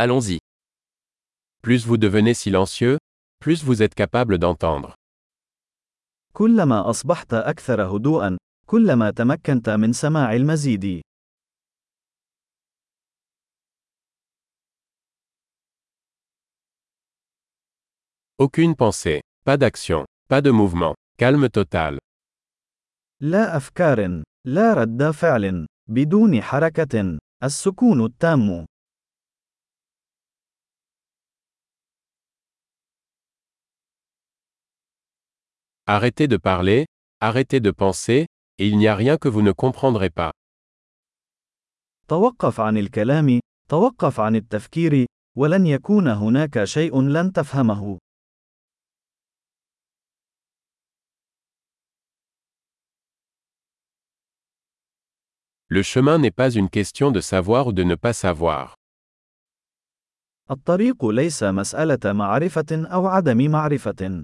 Allons-y. Plus vous devenez silencieux, plus vous êtes capable d'entendre. كلما أصبحت أكثر هدوءا، كلما تمكنت من سماع المزيد. Aucune pensée, pas d'action, pas de mouvement, calme total. لا أفكار، لا رد فعل، بدون حركة، السكون التام. Arrêtez de parler, arrêtez de penser, et il n'y a rien que vous ne comprendrez pas. توقف عن الكلام، توقف عن التفكير، ولن يكون هناك شيء لن تفهمه. Le chemin n'est pas une question de savoir ou de ne pas savoir. الطريق ليس مسألة معرفة أو عدم معرفة.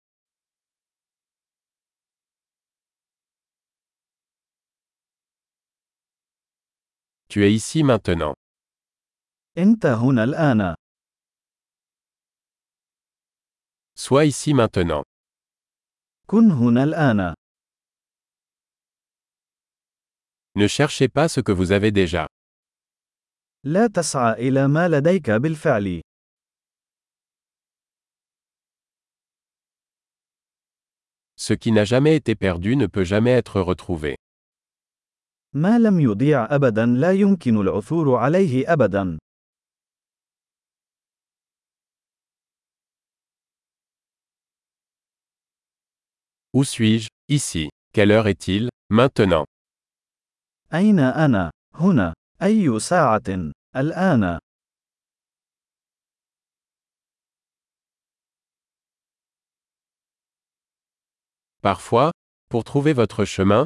Tu es ici maintenant. أنت هنا الآن. Sois ici maintenant. كن هنا الآن. Ne cherchez pas ce que vous avez déjà. لا تسعى إلى ما لديك بالفعل. Ce qui n'a jamais été perdu ne peut jamais être retrouvé. ما لم يضيع أبدا لا يمكن العثور عليه أبدا. Où suis-je Ici. Quelle heure est-il Maintenant. أين أنا؟ هنا. أي ساعة؟ الآن. Parfois, pour trouver votre chemin,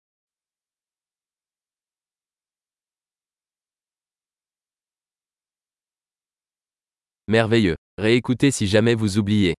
Merveilleux. Réécoutez si jamais vous oubliez.